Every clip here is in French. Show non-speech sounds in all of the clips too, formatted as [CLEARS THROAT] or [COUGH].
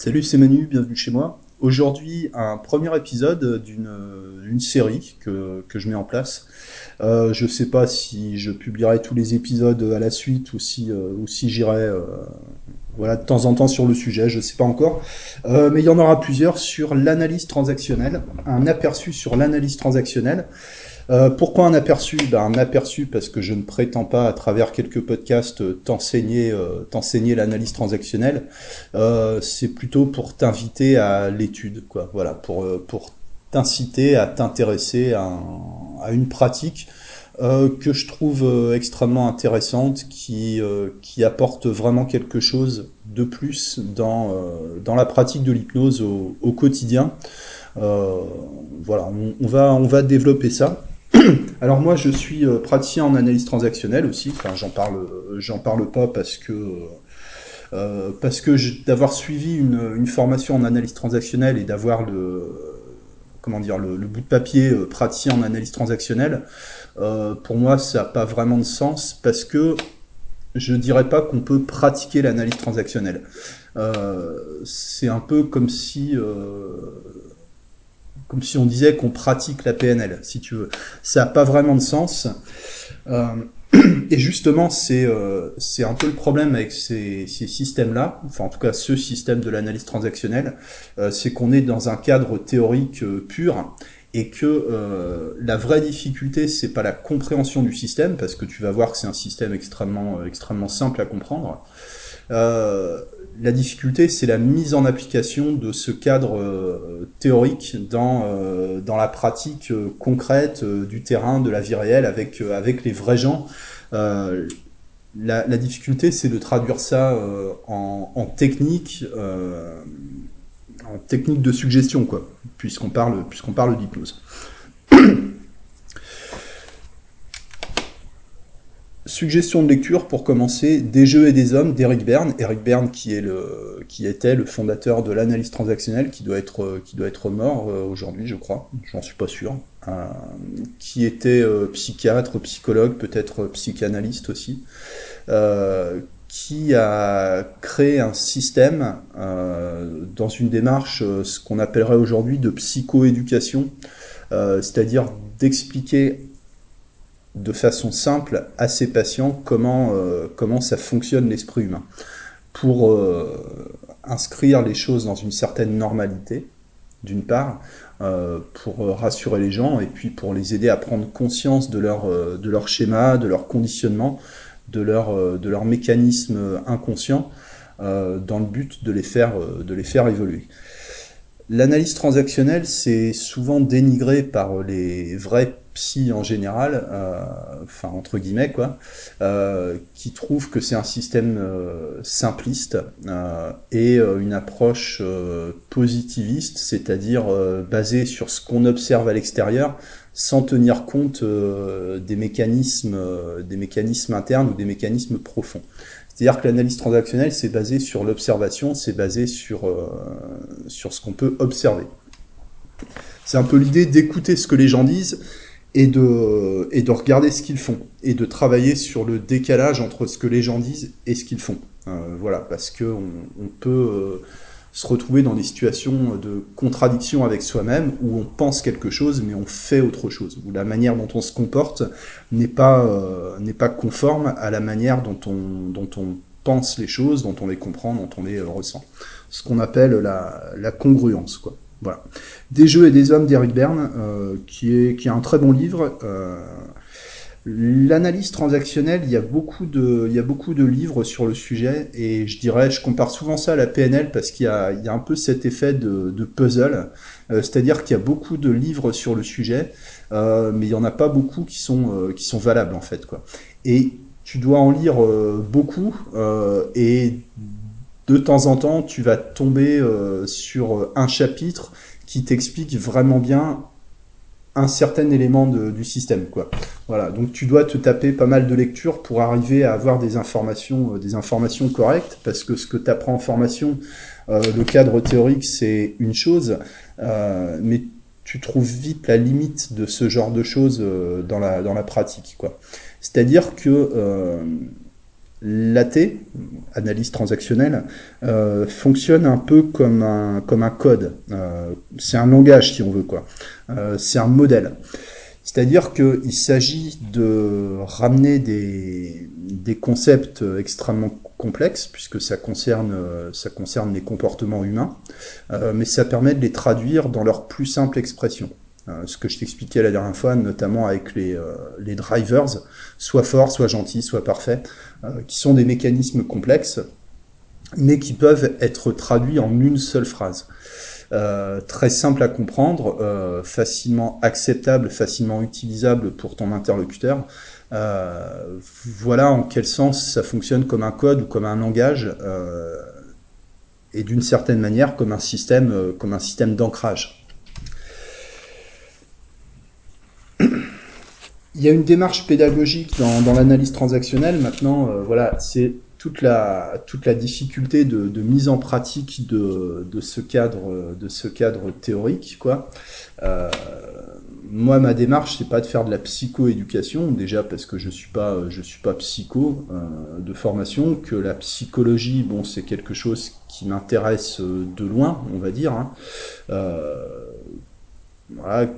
Salut, c'est Manu, bienvenue chez moi. Aujourd'hui, un premier épisode d'une série que, que, je mets en place. Euh, je sais pas si je publierai tous les épisodes à la suite ou si, euh, ou si j'irai euh, voilà, de temps en temps sur le sujet, je sais pas encore. Euh, mais il y en aura plusieurs sur l'analyse transactionnelle, un aperçu sur l'analyse transactionnelle. Euh, pourquoi un aperçu? Ben, Un aperçu parce que je ne prétends pas, à travers quelques podcasts, euh, t'enseigner euh, t'enseigner l'analyse transactionnelle. C'est plutôt pour t'inviter à l'étude, quoi. Voilà, pour t'inciter à t'intéresser à, une pratique que je trouve extrêmement intéressante, qui apporte vraiment quelque chose de plus dans la pratique de l'hypnose au, quotidien. voilà, on va développer ça. Alors moi, je suis euh, praticien en analyse transactionnelle aussi. Enfin, j'en parle, euh, j'en parle pas parce que euh, parce que d'avoir suivi une, formation en analyse transactionnelle et d'avoir le comment dire le, bout de papier praticien en analyse transactionnelle, pour moi, ça n'a pas vraiment de sens parce que je dirais pas qu'on peut pratiquer l'analyse transactionnelle. C'est un peu comme si comme si on disait qu'on pratique la PNL, si tu veux. Ça n'a pas vraiment de sens. Euh, [CLEARS THROAT] et justement, c'est euh, un peu le problème avec ces, ces systèmes-là, enfin en tout cas ce système de l'analyse transactionnelle, euh, c'est qu'on est dans un cadre théorique euh, pur et que euh, la vraie difficulté, c'est pas la compréhension du système, parce que tu vas voir que c'est un système extrêmement, extrêmement simple à comprendre. Euh, la difficulté, c'est la mise en application de ce cadre euh, théorique dans, euh, dans la pratique euh, concrète du terrain, de la vie réelle, avec, avec les vrais gens. La, difficulté, c'est de traduire ça en, technique, technique de suggestion, quoi, puisqu'on parle, puisqu'on parle d'hypnose. [CLEARS THROAT] Suggestion de lecture pour commencer, Des jeux et des hommes d'Eric Berne. Eric Berne qui, est le, qui était le fondateur de l'analyse transactionnelle, qui doit être, qui doit être mort euh, aujourd'hui, je crois, j'en suis pas sûr, euh, qui était euh, psychiatre, psychologue, peut-être psychanalyste aussi, qui a créé un système euh, dans une démarche, ce qu'on appellerait aujourd'hui de psychoéducation, c'est-à-dire d'expliquer de façon simple à ses patients comment, euh, comment ça fonctionne l'esprit humain. Pour euh, inscrire les choses dans une certaine normalité, d'une part, euh, pour rassurer les gens et puis pour les aider à prendre conscience de leur, de leur schéma, de leur conditionnement, de leur, de leur mécanisme inconscient, dans le but de les faire, de les faire évoluer. L'analyse transactionnelle, c'est souvent dénigré par les vrais psy en général, euh, enfin entre guillemets quoi, euh, qui trouvent que c'est un système euh, simpliste euh, et euh, une approche euh, positiviste, c'est-à-dire basée sur ce qu'on observe à l'extérieur, sans tenir compte des mécanismes, des mécanismes internes ou des mécanismes profonds. C'est-à-dire que l'analyse transactionnelle, c'est basé sur l'observation, c'est basé sur, sur ce qu'on peut observer. C'est un peu l'idée d'écouter ce que les gens disent et de, et de regarder ce qu'ils font, et de travailler sur le décalage entre ce que les gens disent et ce qu'ils font. Euh, voilà, parce que on, peut euh, se retrouver dans des situations de contradiction avec soi-même, où on pense quelque chose, mais on fait autre chose, où la manière dont on se comporte n'est pas, euh, n'est pas conforme à la manière dont on, dont on pense les choses, dont on les comprend, dont on les ressent. Ce qu'on appelle la, la congruence, quoi. Voilà. Des jeux et des hommes d'Eric Berne, euh, qui, est, qui est un très bon livre. Euh, L'analyse transactionnelle, il y, a beaucoup de, il y a beaucoup de livres sur le sujet, et je dirais, je compare souvent ça à la PNL parce qu'il y a, il y a un peu cet effet de, de puzzle, euh, c'est-à-dire qu'il y a beaucoup de livres sur le sujet, euh, mais il n'y en a pas beaucoup qui sont, euh, qui sont valables en fait. Quoi. Et tu dois en lire euh, beaucoup, et de temps en temps, tu vas tomber euh, sur un chapitre qui t'explique vraiment bien un certain élément de, du système. Quoi. Voilà, donc tu dois te taper pas mal de lectures pour arriver à avoir des informations, euh, des informations correctes, parce que ce que tu apprends en formation, euh, le cadre théorique, c'est une chose, euh, mais tu trouves vite la limite de ce genre de choses dans, la, dans la pratique. C'est-à-dire que L'AT, analyse transactionnelle, fonctionne un peu comme un, comme un code. C'est un langage, si on veut, quoi. C'est un modèle. C'est-à-dire qu'il s'agit de ramener des, concepts extrêmement complexes, puisque ça concerne, les comportements humains, mais ça permet de les traduire dans leur plus simple expression. Euh, ce que je t'expliquais la dernière fois, notamment avec les, euh, les drivers, soit forts, soit gentils, soit parfaits, euh, qui sont des mécanismes complexes, mais qui peuvent être traduits en une seule phrase. Euh, très simple à comprendre, euh, facilement acceptable, facilement utilisable pour ton interlocuteur. Euh, voilà en quel sens ça fonctionne comme un code ou comme un langage, et d'une certaine manière comme un système, comme un système d'ancrage. il y a une démarche pédagogique dans, l'analyse transactionnelle. Maintenant, voilà, c'est toute la difficulté de, mise en pratique de, ce cadre théorique, quoi. Euh, moi, ma démarche, c'est pas de faire de la psychoéducation, déjà parce que je suis pas je suis pas psycho euh, de formation, que la psychologie, bon, c'est quelque chose qui m'intéresse de loin, on va dire. Hein. voilà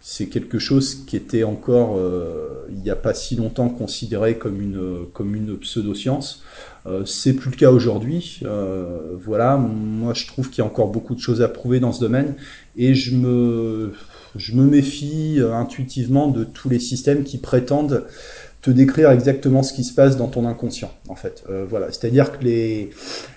c'est quelque chose qui était encore, euh, il n'y a pas si longtemps, considéré comme une, comme une pseudo-science. Euh, c'est plus le cas aujourd'hui. Euh, voilà, moi je trouve qu'il y a encore beaucoup de choses à prouver dans ce domaine et je me, je me méfie euh, intuitivement de tous les systèmes qui prétendent te décrire exactement ce qui se passe dans ton inconscient, en fait. Euh, voilà, c'est-à-dire que les,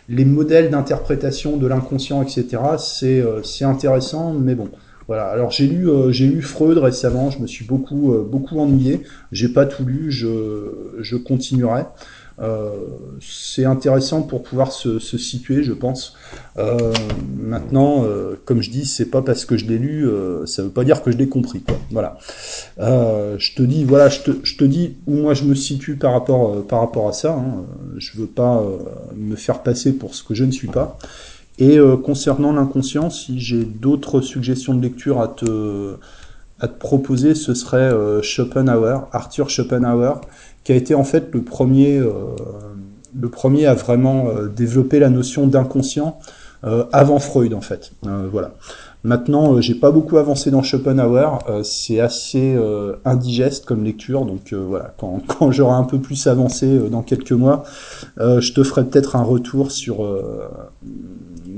les modèles d'interprétation de l'inconscient, etc., c'est c'est intéressant, mais bon, voilà. Alors j'ai lu euh, j'ai lu Freud récemment. Je me suis beaucoup euh, beaucoup ennuyé. J'ai pas tout lu. Je je continuerai. Euh, c'est intéressant pour pouvoir se, situer, je pense. Euh, maintenant, comme je dis, c'est pas parce que je l'ai lu, ça veut pas dire que je l'ai compris. Voilà. je te dis, voilà, je te, je te, dis où moi je me situe par rapport par rapport à ça. Hein. Je veux pas me faire passer pour ce que je ne suis pas. Et euh, concernant l'inconscient, si j'ai d'autres suggestions de lecture à te, à te proposer, ce serait euh, Schopenhauer, Arthur Schopenhauer, qui a été en fait le premier, euh, le premier à vraiment développer la notion d'inconscient avant Freud en fait. voilà. Maintenant, j'ai pas beaucoup avancé dans Schopenhauer, c'est assez indigeste comme lecture, donc voilà, quand, [LAUGHS] quand j'aurai un peu plus avancé dans quelques mois, je te ferai peut-être un retour sur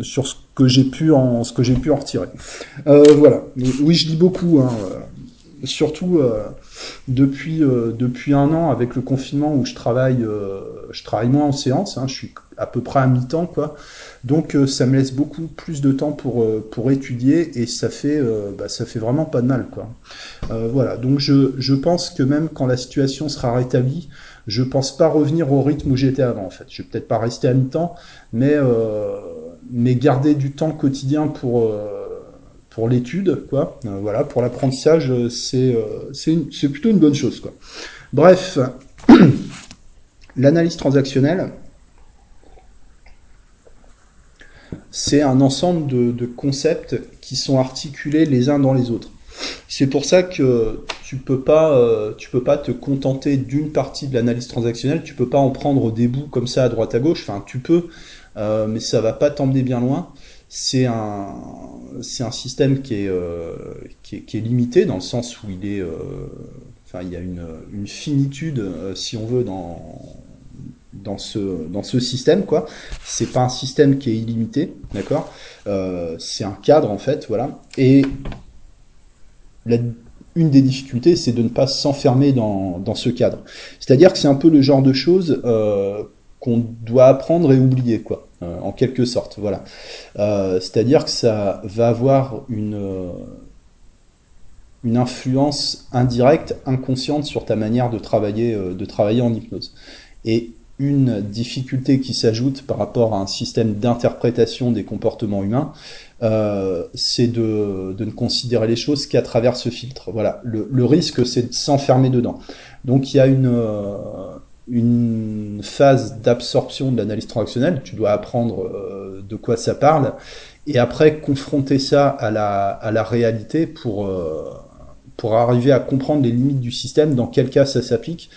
sur ce que j'ai pu en ce que j'ai pu en retirer. Euh, voilà. Oui, je lis beaucoup, hein, euh, surtout euh, depuis depuis un an avec le confinement où je travaille je travaille moins en séance. Hein, je suis à peu près à mi-temps quoi. Donc ça me laisse beaucoup plus de temps pour pour étudier et ça fait bah, ça fait vraiment pas de mal quoi. voilà. Donc je je pense que même quand la situation sera rétablie je pense pas revenir au rythme où j'étais avant en fait. Je vais peut-être pas rester à mi-temps, mais euh, mais garder du temps quotidien pour euh, pour l'étude, quoi. Euh, voilà, pour l'apprentissage, c'est c'est plutôt une bonne chose, quoi. Bref, [CLEARS THROAT] l'analyse transactionnelle, c'est un ensemble de, concepts qui sont articulés les uns dans les autres. C'est pour ça que tu peux pas, euh, tu peux pas te contenter d'une partie de l'analyse transactionnelle. Tu peux pas en prendre des bouts comme ça à droite à gauche. Enfin, tu peux, euh, mais ça va pas t'emmener bien loin. C'est un, c'est un système qui est, euh, qui est limité dans le sens où il est, enfin, il y a une, une finitude, si on veut, dans dans ce dans ce système quoi c'est pas un système qui est illimité d'accord? C'est un cadre en fait voilà et une des difficultés, c'est de ne pas s'enfermer dans, dans, ce cadre. C'est-à-dire que c'est un peu le genre de choses euh, qu'on doit apprendre et oublier, quoi, euh, en quelque sorte. Voilà. Euh, c'est-à-dire que ça va avoir une euh, une influence indirecte, inconsciente sur ta manière de travailler, euh, de travailler en hypnose. Et une difficulté qui s'ajoute par rapport à un système d'interprétation des comportements humains, euh, c'est de, de, ne considérer les choses qu'à travers ce filtre. Voilà, le, le risque, c'est de s'enfermer dedans. Donc il y a une, euh, une phase d'absorption de l'analyse transactionnelle. Tu dois apprendre euh, de quoi ça parle, et après confronter ça à la, à la réalité pour, euh, pour arriver à comprendre les limites du système, dans quel cas ça s'applique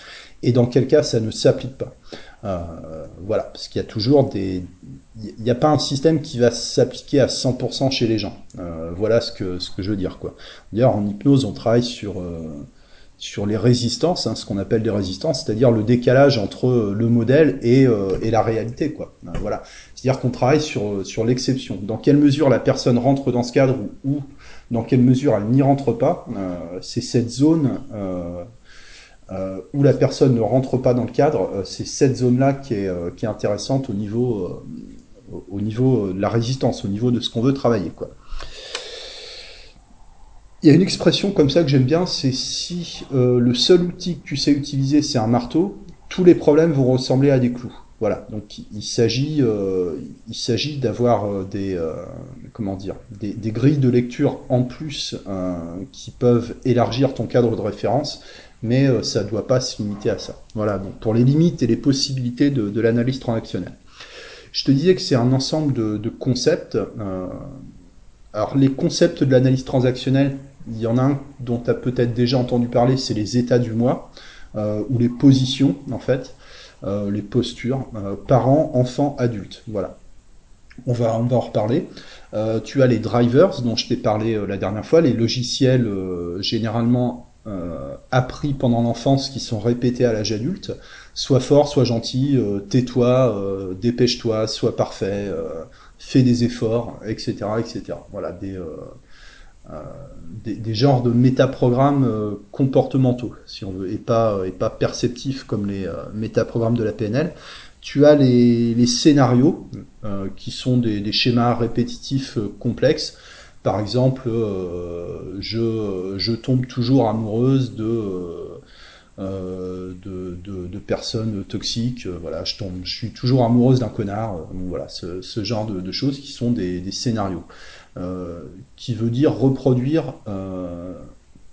et dans quel cas ça ne s'applique pas. Voilà, parce qu'il y a toujours des, il n'y a pas un système qui va s'appliquer à 100% chez les gens. voilà ce que ce que je veux dire. D'ailleurs, en hypnose, on travaille sur sur les résistances, hein, ce qu'on appelle des résistances, c'est-à-dire le décalage entre le modèle et, et la réalité, quoi. voilà. C'est-à-dire qu'on travaille sur, sur l'exception. Dans quelle mesure la personne rentre dans ce cadre ou, dans quelle mesure elle n'y rentre pas, euh, c'est cette zone euh, euh, où la personne ne rentre pas dans le cadre, c'est cette zone-là qui est, est intéressante au niveau, au niveau de la résistance, au niveau de ce qu'on veut travailler. Il y a une expression comme ça que j'aime bien, c'est si le seul outil que tu sais utiliser c'est un marteau, tous les problèmes vont ressembler à des clous. Voilà, donc il s'agit, euh, il s'agit d'avoir euh, des, euh, comment dire, des, grilles de lecture en plus qui peuvent élargir ton cadre de référence, mais ça ne doit pas se limiter à ça. Voilà, donc pour les limites et les possibilités de, l'analyse transactionnelle. Je te disais que c'est un ensemble de, concepts. alors les concepts de l'analyse transactionnelle, il y en a un dont tu as peut-être déjà entendu parler, c'est les états du mois, ou les positions en fait. Euh, les postures, euh, parents, enfants, adultes. Voilà. On va, on va en reparler. Euh, tu as les drivers dont je t'ai parlé la dernière fois, les logiciels généralement appris pendant l'enfance qui sont répétés à l'âge adulte. Sois fort, sois gentil, tais-toi, dépêche-toi, sois parfait, fais des efforts, etc., etc. Voilà des euh, des, des, genres de métaprogrammes euh, comportementaux, si on veut, et pas, et pas perceptifs comme les euh, métaprogrammes de la PNL. Tu as les, les scénarios, qui sont des, des, schémas répétitifs complexes. Par exemple, je, je tombe toujours amoureuse de, euh, de, de, personnes toxiques. voilà, je tombe, je suis toujours amoureuse d'un connard. voilà, ce, genre de, choses qui sont des, scénarios. Euh, qui veut dire reproduire euh,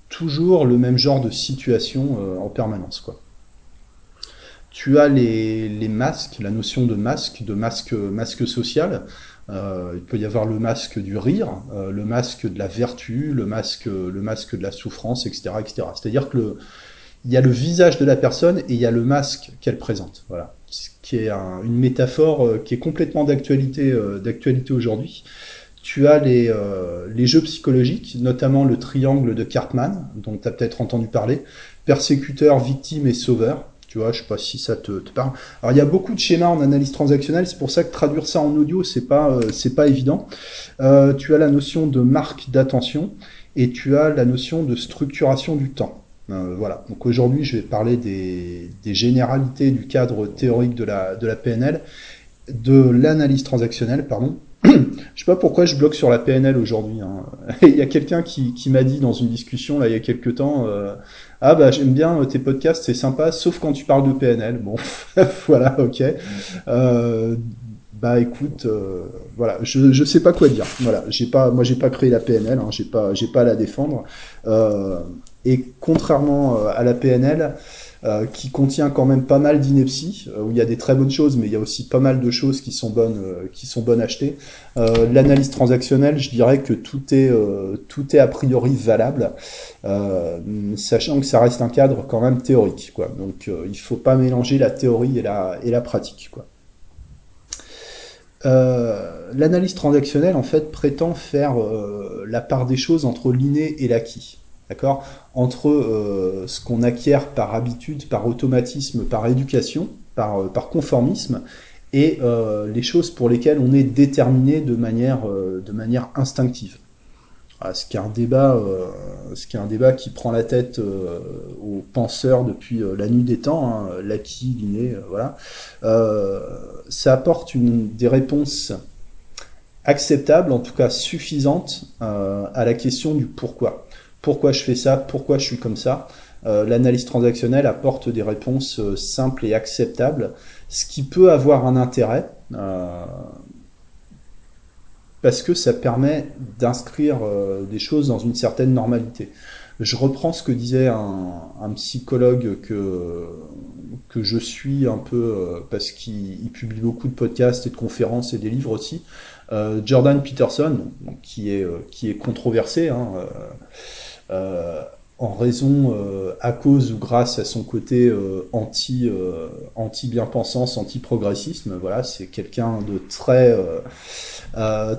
toujours le même genre de situation euh, en permanence. Quoi. Tu as les, les, masques, la notion de masque, de masque, masque social. Euh, il peut y avoir le masque du rire, euh, le masque de la vertu, le masque, le masque de la souffrance, etc., etc. C'est-à-dire que le, il y a le visage de la personne et il y a le masque qu'elle présente. Voilà, ce qui est un, une métaphore qui est complètement d'actualité, d'actualité aujourd'hui tu as les, euh, les jeux psychologiques, notamment le triangle de Cartman, dont tu as peut-être entendu parler, persécuteur, victime et sauveur. Tu vois, je sais pas si ça te, parle. Alors il y a beaucoup de schémas en analyse transactionnelle, c'est pour ça que traduire ça en audio, c'est pas euh, c'est pas évident. Euh, tu as la notion de marque d'attention et tu as la notion de structuration du temps. Euh, voilà. Donc aujourd'hui, je vais parler des, généralités du cadre théorique de la de la PNL, de l'analyse transactionnelle, pardon, [CLEARS THROAT] je sais pas pourquoi je bloque sur la PNL aujourd'hui. Hein. [LAUGHS] Il y a quelqu'un qui, qui m'a dit dans une discussion là il y a quelques temps, ah bah j'aime bien tes podcasts, c'est sympa, sauf quand tu parles de PNL. Bon, [LAUGHS] voilà, ok. Euh, bah écoute, euh, voilà, je je sais pas quoi dire. Voilà, j'ai pas, moi j'ai pas créé la PNL, hein, j'ai pas j'ai pas à la défendre. Euh, et contrairement euh, à la PNL, euh, qui contient quand même pas mal d'inepties, euh, où il y a des très bonnes choses, mais il y a aussi pas mal de choses qui sont bonnes, euh, qui sont bonnes achetées. L'analyse transactionnelle, je dirais que tout est, tout est a priori valable, sachant que ça reste un cadre quand même théorique. Quoi. Donc il faut pas mélanger la théorie et la, et la pratique. Quoi. Euh, l'analyse transactionnelle en fait prétend faire euh, la part des choses entre l'inné et l'acquis. D'accord? Entre euh, ce qu'on acquiert par habitude, par automatisme, par éducation, par, euh, conformisme, et euh, les choses pour lesquelles on est déterminé de manière, de manière instinctive. Ah, ce qui est un débat, qui est un débat qui prend la tête aux penseurs depuis la nuit des temps, hein, l'acquis, l'inné, voilà. ça apporte des réponses acceptables, en tout cas suffisantes, à la question du pourquoi pourquoi je fais ça, pourquoi je suis comme ça. Euh, l'analyse transactionnelle apporte des réponses euh, simples et acceptables, ce qui peut avoir un intérêt, euh, parce que ça permet d'inscrire des choses dans une certaine normalité. Je reprends ce que disait un, psychologue que, je suis un peu, parce qu'il publie beaucoup de podcasts et de conférences et des livres aussi, Jordan Peterson, qui est, controversé, hein, en raison, euh, à cause ou grâce à son côté anti, anti bien-pensance, anti-progressisme. Voilà, c'est quelqu'un de très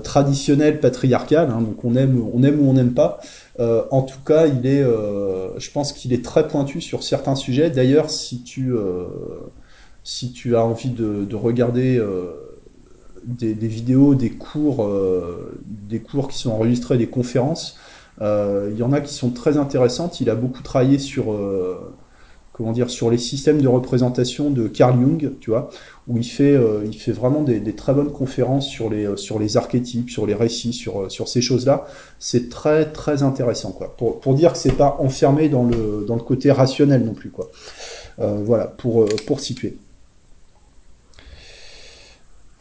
traditionnel, patriarcal. Hein, donc on aime, ou on n'aime pas. en tout cas, je pense qu'il est très pointu sur certains sujets. D'ailleurs, si tu as envie de, regarder des, vidéos, des cours, euh, des cours qui sont enregistrés, des conférences. Euh, il y en a qui sont très intéressantes. Il a beaucoup travaillé sur euh, comment dire sur les systèmes de représentation de Carl Jung, tu vois, où il fait il fait vraiment des, très bonnes conférences sur les sur les archétypes, sur les récits, sur sur ces choses-là. C'est très très intéressant quoi. Pour, pour dire que c'est pas enfermé dans le dans le côté rationnel non plus quoi. voilà pour pour situer.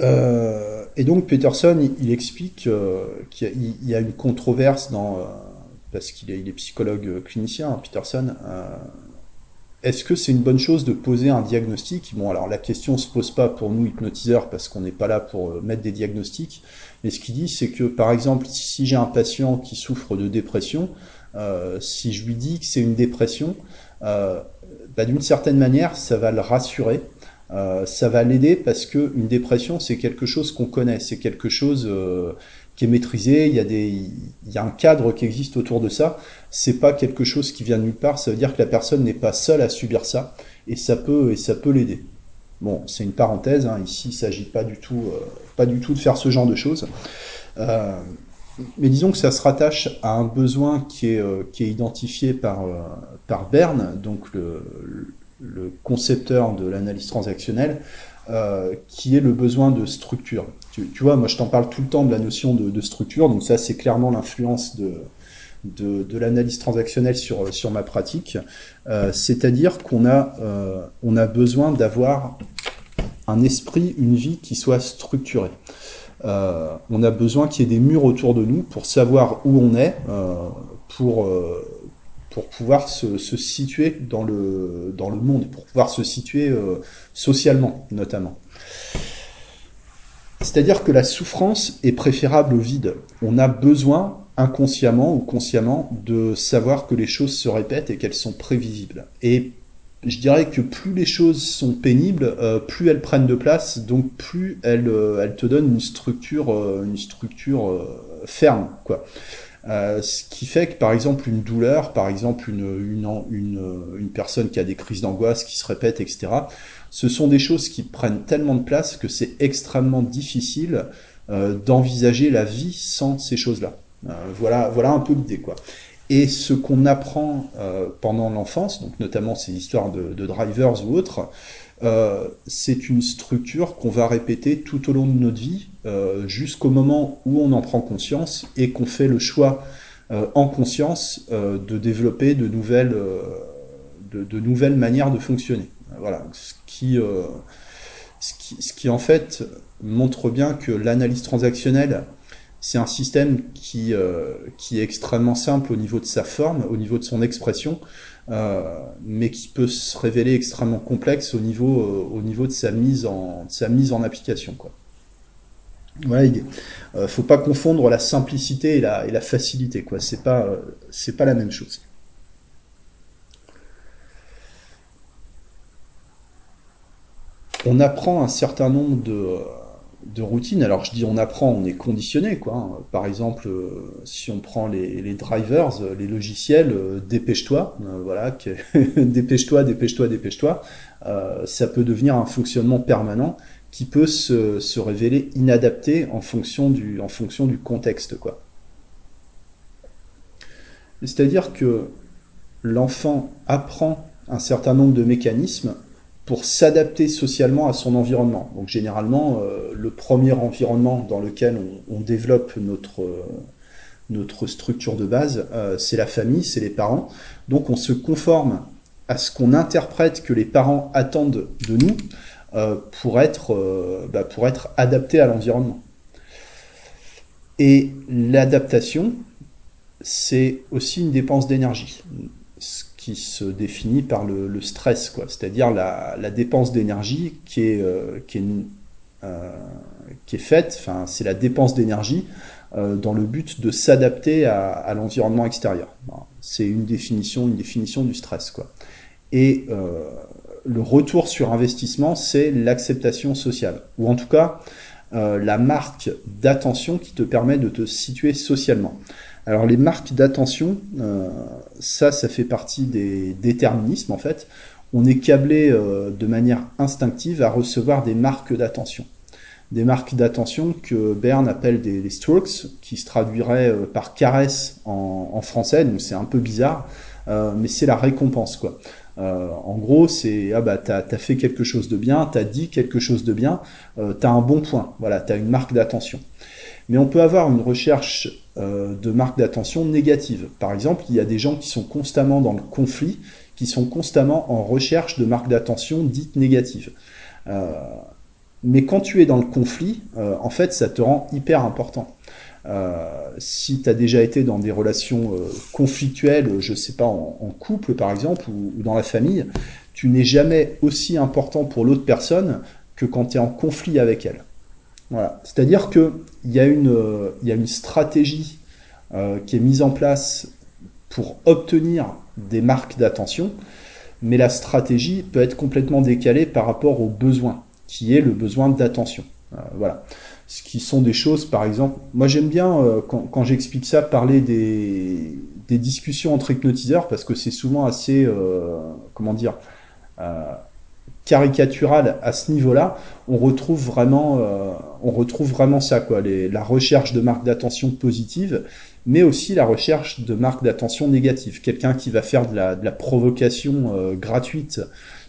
Euh, et donc Peterson, il, explique euh, qu'il y, a une controverse dans, euh, parce qu'il est, psychologue clinicien, hein, Peterson. Est-ce que c'est une bonne chose de poser un diagnostic? Bon, alors la question se pose pas pour nous hypnotiseurs parce qu'on n'est pas là pour mettre des diagnostics. Mais ce qu'il dit, c'est que par exemple, si j'ai un patient qui souffre de dépression, si je lui dis que c'est une dépression, bah, d'une certaine manière, ça va le rassurer euh, ça va l'aider parce que une dépression, c'est quelque chose qu'on connaît, c'est quelque chose euh, qui est maîtrisé. Il y a des, il y a un cadre qui existe autour de ça. C'est pas quelque chose qui vient de nulle part. Ça veut dire que la personne n'est pas seule à subir ça et ça peut et ça peut l'aider. Bon, c'est une parenthèse. Hein. Ici, il s'agit pas du tout, euh, pas du tout de faire ce genre de choses. mais disons que ça se rattache à un besoin qui est, est identifié par, par Berne, donc le, concepteur de l'analyse transactionnelle, euh, qui est le besoin de structure. Tu, vois, moi je t'en parle tout le temps de la notion de, structure, donc ça c'est clairement l'influence de, de, l'analyse transactionnelle sur, sur ma pratique. Euh, c'est-à-dire qu'on a, euh, a besoin d'avoir un esprit, une vie qui soit structurée. on a besoin qu'il y ait des murs autour de nous pour savoir où on est, pour pour pouvoir se, situer dans le, dans le monde, pour pouvoir se situer euh, socialement notamment. C'est-à-dire que la souffrance est préférable au vide. On a besoin, inconsciemment ou consciemment, de savoir que les choses se répètent et qu'elles sont prévisibles. Et je dirais que plus les choses sont pénibles, euh, plus elles prennent de place, donc plus elles, euh, elles te donnent une structure, une structure ferme, quoi. Euh, ce qui fait que par exemple une douleur, par exemple une, une, une personne qui a des crises d'angoisse qui se répètent, etc., ce sont des choses qui prennent tellement de place que c'est extrêmement difficile euh, d'envisager la vie sans ces choses-là. Euh, voilà, voilà un peu l'idée quoi. Et ce qu'on apprend euh, pendant l'enfance, donc notamment ces histoires de, drivers ou autres, c'est une structure qu'on va répéter tout au long de notre vie, jusqu'au moment où on en prend conscience et qu'on fait le choix en conscience de développer de nouvelles, de, nouvelles manières de fonctionner. Voilà, ce qui, ce qui, ce qui en fait montre bien que l'analyse transactionnelle, c'est un système qui, qui est extrêmement simple au niveau de sa forme, au niveau de son expression, euh, mais qui peut se révéler extrêmement complexe au niveau, euh, au niveau de, sa mise en, sa mise en application. Quoi. Voilà. Euh, faut pas confondre la simplicité et la, et la facilité. Quoi. C'est pas, euh, pas la même chose. On apprend un certain nombre de de routine. Alors je dis on apprend, on est conditionné quoi. Hein. Par exemple, euh, si on prend les, drivers, euh, les logiciels, euh, dépêche-toi, voilà, [LAUGHS] dépêche-toi, dépêche-toi, dépêche-toi. ça peut devenir un fonctionnement permanent qui peut se, se, révéler inadapté en fonction du, en fonction du contexte quoi. C'est-à-dire que l'enfant apprend un certain nombre de mécanismes pour s'adapter socialement à son environnement. Donc généralement, euh, le premier environnement dans lequel on, développe notre, euh, notre structure de base, euh, c'est la famille, c'est les parents. Donc on se conforme à ce qu'on interprète que les parents attendent de nous pour, être, bah, pour être adapté à l'environnement. Et l'adaptation, c'est aussi une dépense d'énergie qui se définit par le, stress, quoi. C'est-à-dire la, dépense d'énergie qui est, euh, qui est faite, enfin c'est la dépense d'énergie dans le but de s'adapter à, l'environnement extérieur. C'est une définition, une définition du stress quoi. Et le retour sur investissement, c'est l'acceptation sociale, ou en tout cas euh, la marque d'attention qui te permet de te situer socialement. Alors les marques d'attention, euh, ça, ça fait partie des déterminismes en fait. On est câblé euh, de manière instinctive à recevoir des marques d'attention. Des marques d'attention que Bern appelle des, strokes, qui se traduiraient par caresse en, français, donc c'est un peu bizarre, mais c'est la récompense quoi. Euh, en gros, c'est ah bah t'as as fait quelque chose de bien, t'as dit quelque chose de bien, euh, t'as un bon point. Voilà, t'as une marque d'attention. Mais on peut avoir une recherche euh, de marque d'attention négative. Par exemple, il y a des gens qui sont constamment dans le conflit, qui sont constamment en recherche de marques d'attention dites négatives. Euh, mais quand tu es dans le conflit, en fait, ça te rend hyper important. Euh, si tu as déjà été dans des relations euh, conflictuelles, je sais pas, en, couple par exemple, ou, dans la famille, tu n'es jamais aussi important pour l'autre personne que quand tu es en conflit avec elle. Voilà. C'est-à-dire qu'il y, a une, euh, y a une stratégie qui est mise en place pour obtenir des marques d'attention, mais la stratégie peut être complètement décalée par rapport au besoin, qui est le besoin d'attention. voilà ce qui sont des choses, par exemple, moi j'aime bien euh, quand, j'explique ça, parler des, discussions entre hypnotiseurs parce que c'est souvent assez, euh, comment dire, euh, caricatural à ce niveau-là. On retrouve vraiment, on retrouve vraiment ça, quoi, la recherche de marques d'attention positives, mais aussi la recherche de marques d'attention négatives. Quelqu'un qui va faire de la, provocation gratuite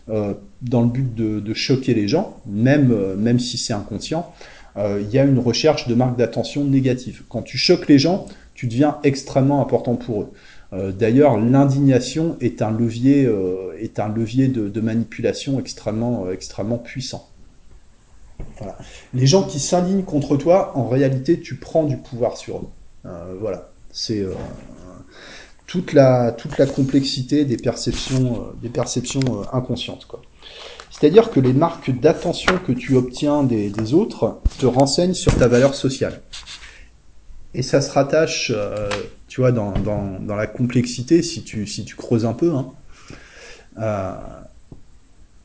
dans le but de, choquer les gens, même, même si c'est inconscient. Euh, il y a une recherche de marque d'attention négative. Quand tu choques les gens, tu deviens extrêmement important pour eux. Euh, d'ailleurs, l'indignation est un levier, euh, est un levier de, manipulation extrêmement, extrêmement puissant. Voilà. Les gens qui s'indignent contre toi, en réalité, tu prends du pouvoir sur eux. voilà. C'est toute la toute la complexité des perceptions, des perceptions inconscientes. C'est-à-dire que les marques d'attention que tu obtiens des, autres te renseignent sur ta valeur sociale. Et ça se rattache, euh, tu vois, dans, la complexité, si tu, si tu creuses un peu, hein, euh,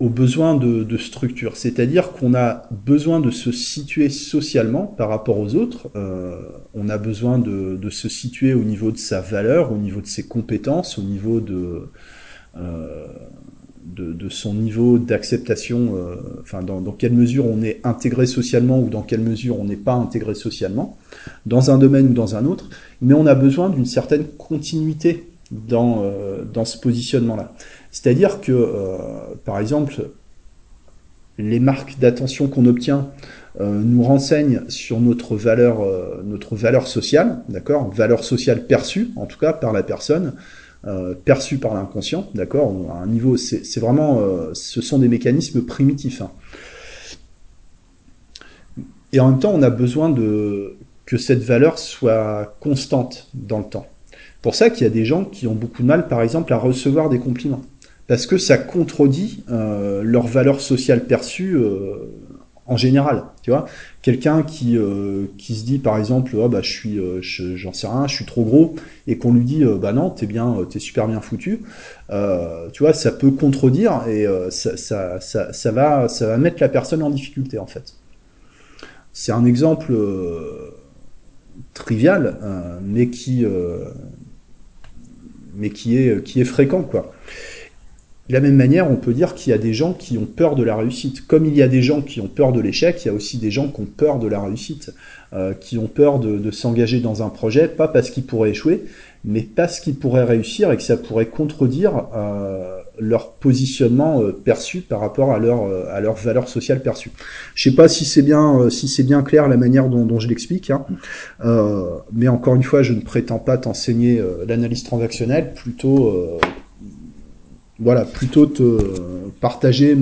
aux besoins de, structure. C'est-à-dire qu'on a besoin de se situer socialement par rapport aux autres. Euh, on a besoin de, de, se situer au niveau de sa valeur, au niveau de ses compétences, au niveau de de, son niveau d'acceptation, euh, enfin dans, quelle mesure on est intégré socialement ou dans quelle mesure on n'est pas intégré socialement, dans un domaine ou dans un autre, mais on a besoin d'une certaine continuité dans, euh, dans ce positionnement-là. C'est-à-dire que, euh, par exemple, les marques d'attention qu'on obtient nous renseignent sur notre valeur, notre valeur sociale, d'accord, valeur sociale perçue en tout cas par la personne, euh, perçu par l'inconscient, d'accord À un niveau, c'est vraiment, euh, ce sont des mécanismes primitifs. Hein. Et en même temps, on a besoin de que cette valeur soit constante dans le temps. Pour ça qu'il y a des gens qui ont beaucoup de mal, par exemple, à recevoir des compliments, parce que ça contredit euh, leur valeur sociale perçue en général, tu vois. Quelqu'un qui euh, qui se dit par exemple, oh, bah je suis, euh, j'en sais rien, je suis trop gros, et qu'on lui dit, euh, bah non, t'es bien, t'es super bien foutu, tu vois, ça peut contredire et ça, ça, ça, ça, va ça va mettre la personne en difficulté en fait. C'est un exemple trivial, mais qui mais qui est qui est fréquent quoi. De la même manière, on peut dire qu'il y a des gens qui ont peur de la réussite. Comme il y a des gens qui ont peur de l'échec, il y a aussi des gens qui ont peur de la réussite, euh, qui ont peur de, s'engager dans un projet, pas parce qu'ils pourraient échouer, mais parce qu'ils pourraient réussir et que ça pourrait contredire euh, leur positionnement euh, perçu par rapport à leur à leur valeur sociale perçue. Je sais pas si c'est bien si c'est bien clair la manière dont, je l'explique, hein. mais encore une fois, je ne prétends pas t'enseigner l'analyse transactionnelle, plutôt voilà, plutôt te partager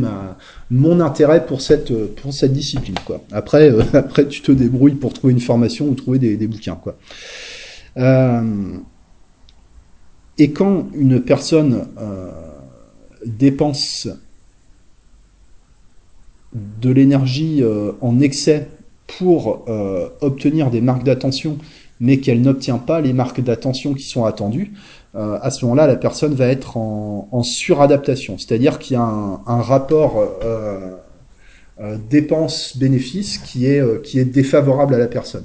mon intérêt pour cette, discipline. Euh, [LAUGHS] après, tu te débrouilles pour trouver une formation ou trouver des, bouquins. Euh, et quand une personne euh, dépense de l'énergie en excès pour obtenir des marques d'attention, mais qu'elle n'obtient pas les marques d'attention qui sont attendues, à ce moment-là, la personne va être en, suradaptation. C'est-à-dire qu'il y a un, rapport dépense-bénéfice qui est, qui est défavorable à la personne.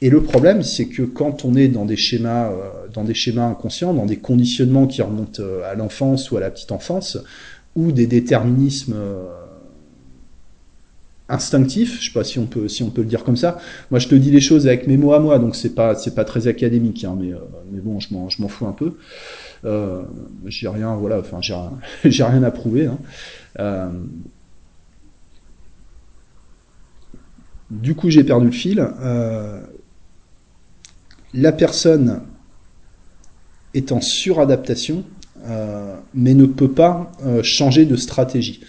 Et le problème, c'est que quand on est dans des schémas, euh, dans des schémas inconscients, dans des conditionnements qui remontent euh, à l'enfance ou à la petite enfance, ou des déterminismes euh, instinctifs, je sais pas si on peut, si on peut le dire comme ça. Moi, je te dis les choses avec mes mots à moi, donc c'est pas, pas très académique, hein, mais, mais bon, je m'en, fous un peu. Euh, j'ai rien, voilà, [LAUGHS] j'ai rien, à prouver. Hein. Euh, du coup, j'ai perdu le fil. Euh, la personne est en suradaptation, euh, mais ne peut pas euh, changer de stratégie.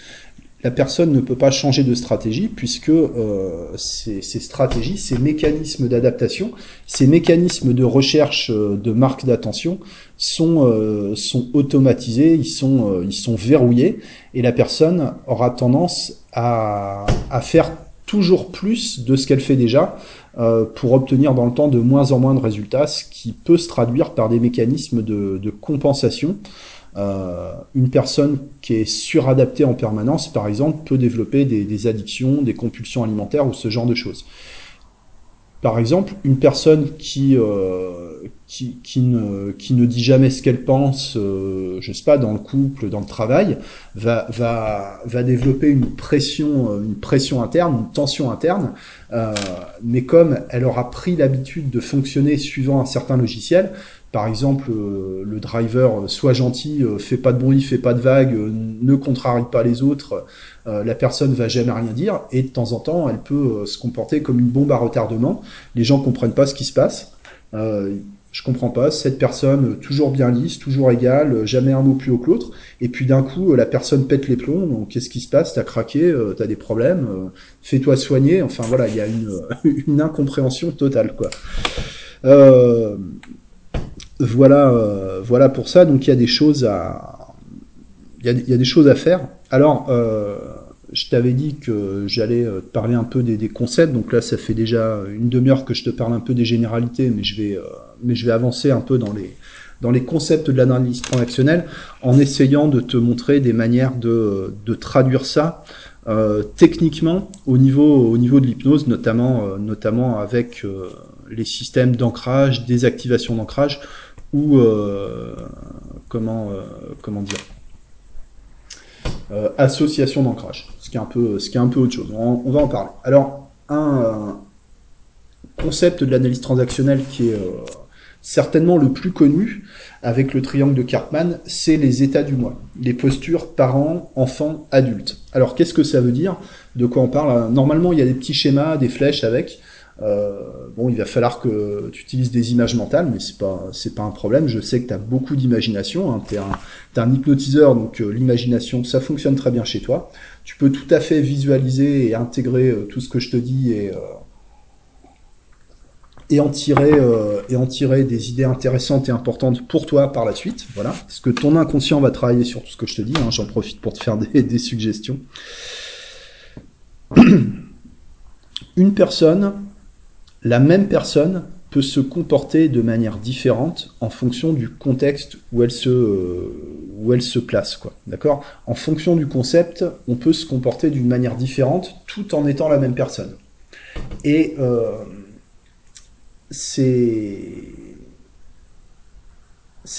La personne ne peut pas changer de stratégie puisque euh, ces, stratégies, ces mécanismes d'adaptation, ces mécanismes de recherche de marque d'attention sont, sont automatisés, ils sont, ils sont verrouillés et la personne aura tendance à, faire toujours plus de ce qu'elle fait déjà euh, pour obtenir dans le temps de moins en moins de résultats, ce qui peut se traduire par des mécanismes de, compensation. Euh, une personne qui est suradaptée en permanence, par exemple, peut développer des addictions, des compulsions alimentaires ou ce genre de choses. Par exemple, une personne qui, euh, qui, qui, ne, qui ne dit jamais ce qu'elle pense, euh, je sais pas, dans le couple, dans le travail, va, va, va développer une pression, euh, une pression interne, une tension interne, euh, mais comme elle aura pris l'habitude de fonctionner suivant un certain logiciel, par exemple, euh, le driver, euh, soit gentil, euh, fait pas de bruit, fait pas de vagues, ne contrarie pas les autres, la personne va jamais rien dire, et de temps en temps, elle peut se comporter comme une bombe à retardement. Les gens comprennent pas ce qui se passe. je comprends pas, cette personne toujours bien lisse, toujours égale, jamais un mot plus haut que l'autre, et puis d'un coup la personne pète les plombs, donc qu'est-ce qui se passe? T'as craqué, t'as des problèmes, fais-toi soigner, enfin voilà, il y a une, [LAUGHS] une incompréhension totale quoi. Euh, voilà, euh, voilà pour ça. Donc il y a des choses à, il y a, des choses à faire. Alors, euh, je t'avais dit que j'allais euh, te parler un peu des, concepts. Donc là, ça fait déjà une demi-heure que je te parle un peu des généralités, mais je vais, mais je vais avancer un peu dans les dans les concepts de l'analyse transactionnelle en essayant de te montrer des manières de, de traduire ça techniquement au niveau, au niveau de l'hypnose, notamment, notamment avec les systèmes d'ancrage, désactivation d'ancrage, ou euh, comment euh, comment dire euh, association d'ancrage, ce qui est un peu ce qui est un peu autre chose. On, va en parler. Alors un concept de l'analyse transactionnelle qui est certainement le plus connu avec le triangle de Karpman, c'est les états du moi, les postures parents, enfants, adultes. Alors qu'est-ce que ça veut dire? De quoi on parle? Normalement, il y a des petits schémas, des flèches avec. Euh, bon, il va falloir que tu utilises des images mentales, mais c'est pas c'est pas un problème. Je sais que tu as beaucoup d'imagination. Hein. Tu es, un hypnotiseur, donc euh, l'imagination, ça fonctionne très bien chez toi. Tu peux tout à fait visualiser et intégrer euh, tout ce que je te dis et et en tirer et en tirer des idées intéressantes et importantes pour toi par la suite. Voilà, parce que ton inconscient va travailler sur tout ce que je te dis. Hein? J'en profite pour te faire [LAUGHS] des, des suggestions. [CLEARS THROAT] Une personne la même personne peut se comporter de manière différente en fonction du contexte où elle se, euh, place. D'accord? En fonction du concept, on peut se comporter d'une manière différente tout en étant la même personne. Et euh, ces,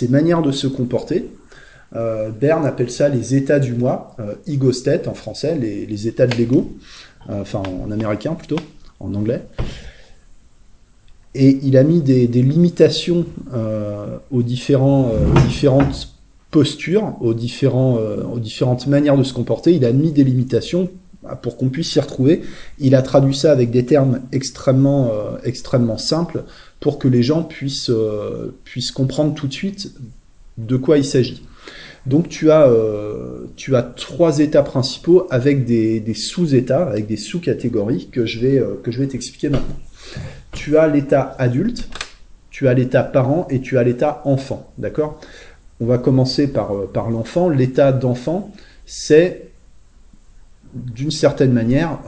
manières de se comporter, euh, Berne appelle ça les états du moi, euh, ego state en français, les, les états de l'ego, enfin en américain plutôt, en anglais et il a mis des, limitations euh, aux, différents, euh, différentes postures, aux, différents, euh, aux différentes manières de se comporter. Il a mis des limitations pour qu'on puisse s'y retrouver. Il a traduit ça avec des termes extrêmement, extrêmement simples pour que les gens puissent, puissent comprendre tout de suite de quoi il s'agit. Donc tu as, tu as trois états principaux avec des, des sous-états, avec des sous-catégories que je vais, que je vais t'expliquer maintenant tu as l'état adulte, tu as l'état parent et tu as l'état enfant. D'accord? On va commencer par, euh, par l'enfant. L'état d'enfant, c'est d'une certaine manière,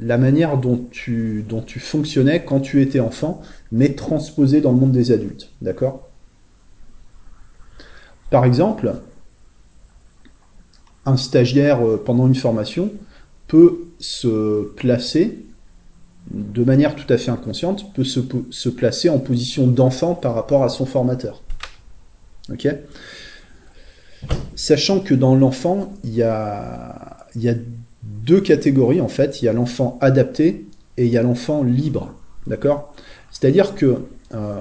la manière dont tu, dont tu fonctionnais quand tu étais enfant, mais transposé dans le monde des adultes. D'accord? Par exemple, un stagiaire pendant une formation peut se placer de manière tout à fait inconsciente, peut se, placer en position d'enfant par rapport à son formateur. Ok? Sachant que dans l'enfant, il y a, deux catégories en fait. Il y a l'enfant adapté et il y a l'enfant libre. D'accord? C'est-à-dire que euh,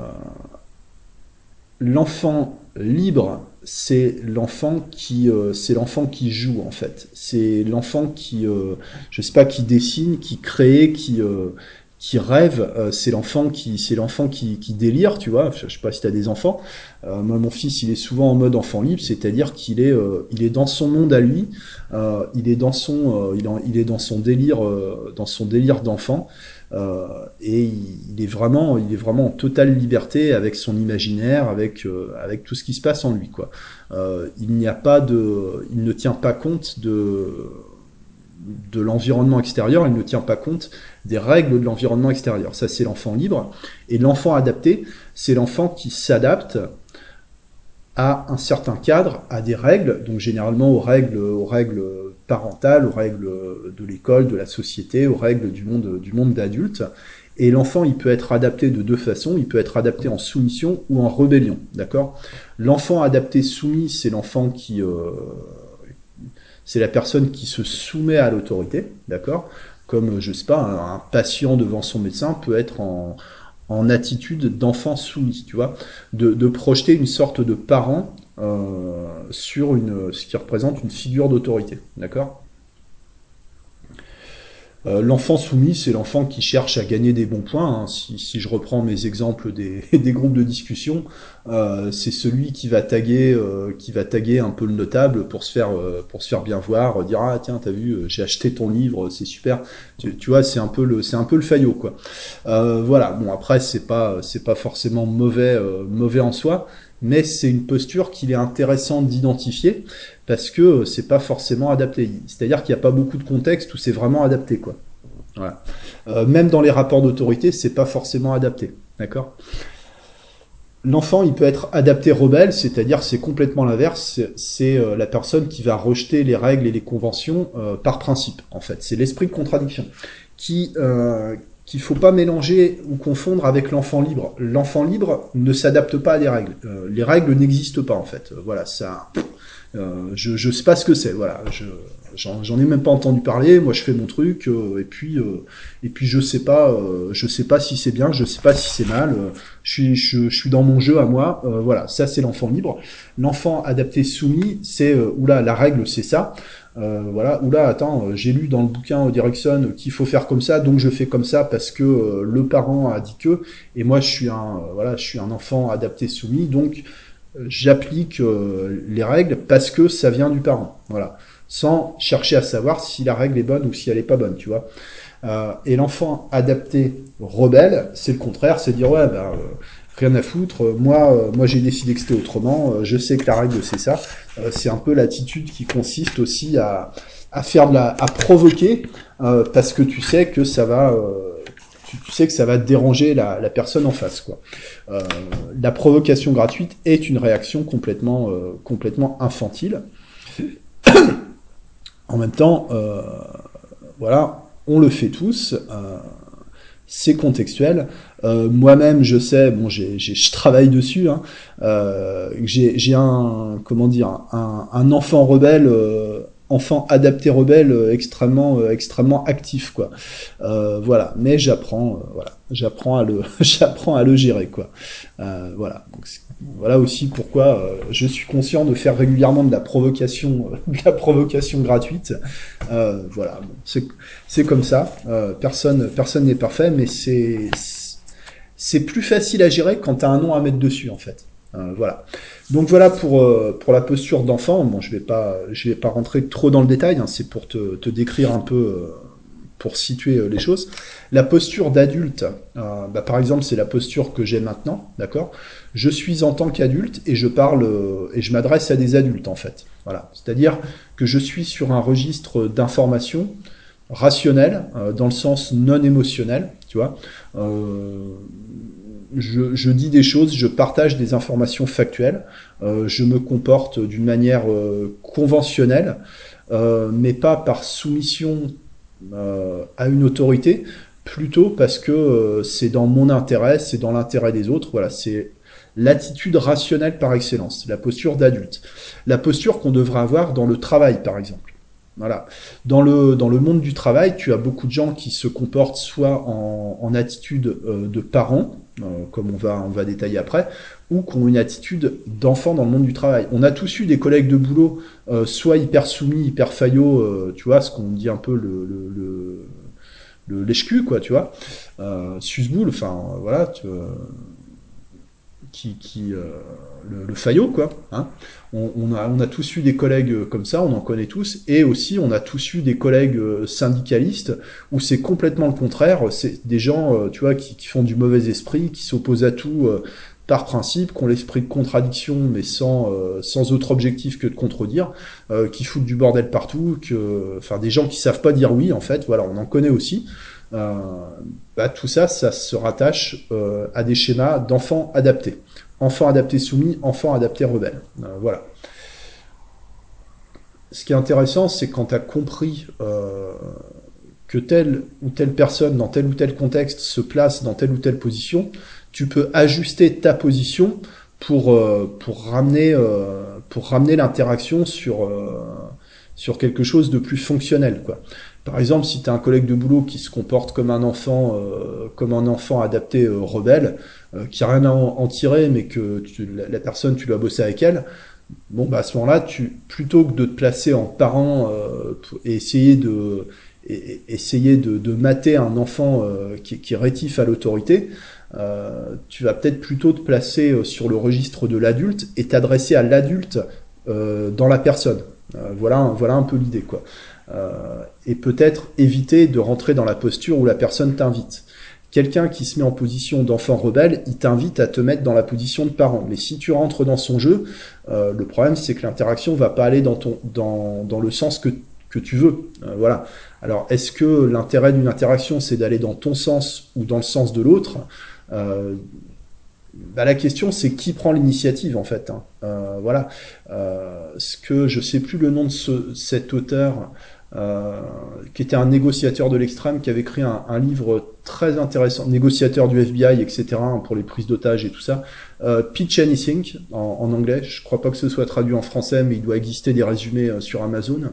l'enfant libre, c'est l'enfant qui, euh, c'est l'enfant qui joue en fait. C'est l'enfant qui, euh, je sais pas, qui dessine, qui crée, qui, qui rêve, euh, c'est l'enfant qui c'est l'enfant qui, qui, délire, tu vois. Je, sais pas si tu as des enfants. Euh, moi, mon fils, il est souvent en mode enfant libre, c'est-à-dire qu'il est euh, il est dans son monde à lui, il est dans son il, est dans son délire dans son délire d'enfant et il, est vraiment il est vraiment en totale liberté avec son imaginaire, avec avec tout ce qui se passe en lui, quoi. il n'y a pas de il ne tient pas compte de de l'environnement extérieur, il ne tient pas compte des règles de l'environnement extérieur. Ça, c'est l'enfant libre. Et l'enfant adapté, c'est l'enfant qui s'adapte à un certain cadre, à des règles, donc généralement aux règles, aux règles parentales, aux règles de l'école, de la société, aux règles du monde, du monde d'adulte. Et l'enfant, il peut être adapté de deux façons. Il peut être adapté en soumission ou en rébellion, d'accord? L'enfant adapté soumis, c'est l'enfant qui, euh, c'est la personne qui se soumet à l'autorité, d'accord? Comme, je sais pas, un, patient devant son médecin peut être en, attitude d'enfant soumis, tu vois, de, projeter une sorte de parent sur une, ce qui représente une figure d'autorité, d'accord? Euh, l'enfant soumis, c'est l'enfant qui cherche à gagner des bons points. Hein. Si, je reprends mes exemples [LAUGHS] des, groupes de discussion, euh, c'est celui qui va taguer, euh, qui va taguer un peu le notable pour se faire, pour se faire bien voir, dire ah tiens t'as vu, j'ai acheté ton livre, c'est super. Tu, vois, c'est un peu le, c'est un peu le faillot quoi. voilà. Bon après c'est pas, c'est pas forcément mauvais, mauvais en soi, mais c'est une posture qu'il est intéressant d'identifier parce que c'est pas forcément adapté. C'est-à-dire qu'il n'y a pas beaucoup de contexte où c'est vraiment adapté, quoi. Euh, même dans les rapports d'autorité, c'est pas forcément adapté, d'accord? L'enfant, il peut être adapté rebelle, c'est-à-dire c'est complètement l'inverse. C'est euh, la personne qui va rejeter les règles et les conventions euh, par principe, en fait. C'est l'esprit de contradiction qui qu'il faut pas mélanger ou confondre avec l'enfant libre. L'enfant libre ne s'adapte pas à des règles. les règles n'existent pas en fait. voilà, ça. Euh, je, je sais pas ce que c'est, voilà. J'en ai même pas entendu parler. Moi, je fais mon truc euh, et puis euh, et puis je sais pas, je sais pas si c'est bien, je sais pas si c'est mal. je suis je, suis dans mon jeu à moi. voilà, ça c'est l'enfant libre. L'enfant adapté soumis, c'est oula la règle c'est ça. Voilà, oula, attends, j'ai lu dans le bouquin Dirksen qu'il faut faire comme ça, donc je fais comme ça parce que le parent a dit que, et moi je suis un, voilà, je suis un enfant adapté soumis, donc j'applique euh, les règles parce que ça vient du parent. Voilà. Sans chercher à savoir si la règle est bonne ou si elle est pas bonne, tu vois. Euh, et l'enfant adapté rebelle, c'est le contraire, c'est dire ouais, euh, rien à foutre. Moi, moi j'ai décidé que c'était autrement. je sais que la règle c'est ça. c'est un peu l'attitude qui consiste aussi à, faire de la, à provoquer parce que tu sais que ça va tu, sais que ça va déranger la, personne en face. Quoi. Euh, la provocation gratuite est une réaction complètement, euh, complètement infantile. en même temps, euh, voilà, on le fait tous. c'est contextuel. Moi-même, je sais, bon, j'ai, je travaille dessus. Hein, j'ai, un, comment dire, un, un enfant rebelle enfant adapté rebelle euh, extrêmement euh, extrêmement actif quoi. Euh, voilà. Mais j'apprends voilà. J'apprends à le [LAUGHS] j'apprends à le gérer quoi. Voilà. Voilà aussi pourquoi je suis conscient de faire régulièrement de la provocation [LAUGHS] de la provocation gratuite. Voilà. C'est c'est comme ça. Personne personne n'est parfait mais c'est c'est plus facile à gérer quand tu as un nom à mettre dessus en fait voilà donc voilà pour, euh, pour la posture d'enfant. Bon, je vais pas vais pas rentrer trop dans le détail. Hein, c'est pour te, te, décrire un peu, euh, pour situer euh, les choses. La posture d'adulte, bah, par exemple, c'est la posture que j'ai maintenant, d'accord? Je suis en tant qu'adulte et je parle et je m'adresse à des adultes en fait. Voilà. C'est-à-dire que je suis sur un registre d'information rationnel, dans le sens non émotionnel, tu vois. Je, je, dis des choses, je partage des informations factuelles, je me comporte d'une manière conventionnelle, mais pas par soumission à une autorité, plutôt parce que euh, c'est dans mon intérêt, c'est dans l'intérêt des autres. Voilà, c'est l'attitude rationnelle par excellence, la posture d'adulte. La posture qu'on devrait avoir dans le travail, par exemple. Voilà. Dans le, dans le monde du travail, tu as beaucoup de gens qui se comportent soit en, attitude euh, de parents, euh, comme on va, on va détailler après, ou qui ont une attitude d'enfant dans le monde du travail. On a tous eu des collègues de boulot, soit hyper soumis, hyper faillots, tu vois, ce qu'on dit un peu le, le le lèche-cul, quoi, tu vois. Euh, enfin, voilà, tu, qui, qui euh, le, le, faillot, quoi. Hein. On, a, on a tous eu des collègues comme ça, on en connaît tous, et aussi on a tous eu des collègues euh, syndicalistes où c'est complètement le contraire. C'est des gens, euh, tu vois, qui, font du mauvais esprit, qui s'opposent à tout par principe, qui ont l'esprit de contradiction, mais sans, euh, sans autre objectif que de contredire, euh, qui foutent du bordel partout, que, enfin des gens qui savent pas dire oui, en fait, voilà, on en connaît aussi. Euh, bah, tout ça, ça se rattache à des schémas d'enfants adaptés. Enfants adaptés soumis, enfants adaptés rebelles. voilà. Ce qui est intéressant, c'est quand tu as compris que telle ou telle personne, dans tel ou tel contexte, se place dans telle ou telle position, tu peux ajuster ta position pour, euh, pour ramener, euh, ramener l'interaction sur, euh, sur quelque chose de plus fonctionnel. Quoi. Par exemple, si tu as un collègue de boulot qui se comporte comme un enfant, comme un enfant adapté rebelle, qui a rien à en, tirer, mais que la, personne, tu dois bosser avec elle, bon, bah, à ce moment-là, tu, plutôt que de te placer en parent et essayer de, essayer de, mater un enfant qui, qui est rétif à l'autorité, euh, tu vas peut-être plutôt te placer euh, sur le registre de l'adulte et t'adresser à l'adulte euh, dans la personne. voilà, voilà un peu l'idée, quoi. Et peut-être éviter de rentrer dans la posture où la personne t'invite quelqu'un qui se met en position d'enfant rebelle, il t'invite à te mettre dans la position de parent. Mais si tu rentres dans son jeu, le problème c'est que l'interaction va pas aller dans ton dans, dans le sens que, que tu veux. voilà. Alors est-ce que l'intérêt d'une interaction c'est d'aller dans ton sens ou dans le sens de l'autre? Euh, bah, la question c'est qui prend l'initiative en fait. Hein. Euh, voilà. Euh, ce que je sais plus le nom de ce, cet auteur. Euh, qui était un négociateur de l'extrême, qui avait écrit un, un, livre très intéressant, négociateur du FBI, etc., hein, pour les prises d'otages et tout ça. Euh, Pitch Anything, en, en, anglais. Je crois pas que ce soit traduit en français, mais il doit exister des résumés euh, sur Amazon.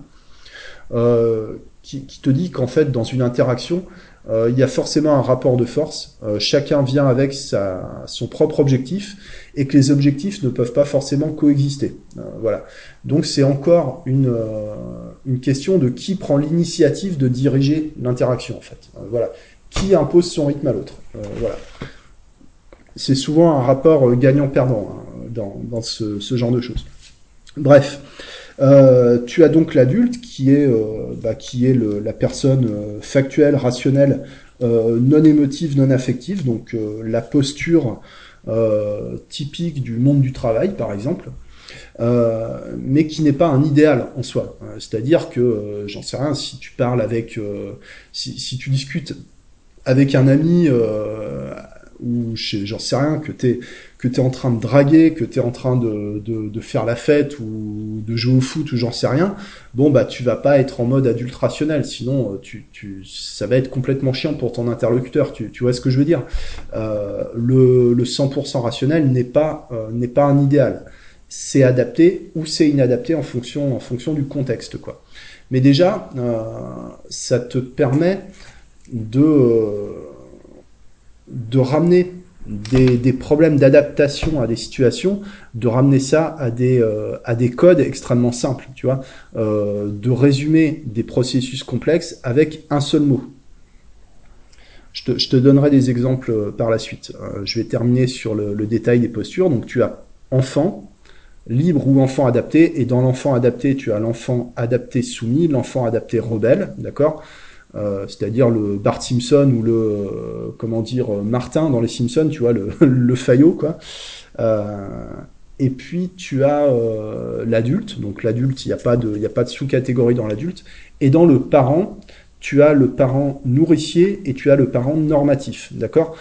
Qui, qui, te dit qu'en fait, dans une interaction, euh, il y a forcément un rapport de force. Euh, chacun vient avec sa, son propre objectif et que les objectifs ne peuvent pas forcément coexister. Euh, voilà. Donc c'est encore une, une question de qui prend l'initiative de diriger l'interaction en fait. voilà. Qui impose son rythme à l'autre. voilà. C'est souvent un rapport gagnant-perdant hein, dans, dans ce, ce, genre de choses. Bref. Euh, tu as donc l'adulte qui est, euh, bah, qui est la personne euh, factuelle, rationnelle, non émotive, non affective, donc la posture typique du monde du travail, par exemple. Euh, mais qui n'est pas un idéal en soi. C'est-à-dire que, j'en sais rien, si tu parles avec, si, si, tu discutes avec un ami ou j'en sais rien, que tu que es en train de draguer, que tu es en train de, de, de, faire la fête ou de jouer au foot ou j'en sais rien, bon bah tu vas pas être en mode adulte rationnel, sinon euh, tu, tu, ça va être complètement chiant pour ton interlocuteur, tu, tu vois ce que je veux dire? Euh, le, le 100% rationnel n'est pas, euh, n'est pas un idéal. C'est adapté ou c'est inadapté en fonction, en fonction du contexte. quoi. Mais déjà, euh, ça te permet de euh, de ramener des, des problèmes d'adaptation à des situations, de ramener ça à des, euh, à des codes extrêmement simples, tu vois, euh, de résumer des processus complexes avec un seul mot. Je te, je te donnerai des exemples euh, par la suite. Euh, je vais terminer sur le, le, détail des postures. Donc tu as enfant, libre ou enfant adapté, et dans l'enfant adapté, tu as l'enfant adapté soumis, l'enfant adapté rebelle, d'accord? Euh, c'est-à-dire le Bart Simpson ou le euh, comment dire Martin dans les Simpsons, tu vois, le, [LAUGHS] le faillot quoi. Euh, et puis tu as l'adulte, donc l'adulte, il n'y a pas de, a pas de sous-catégorie dans l'adulte, et dans le parent, tu as le parent nourricier et tu as le parent normatif, d'accord?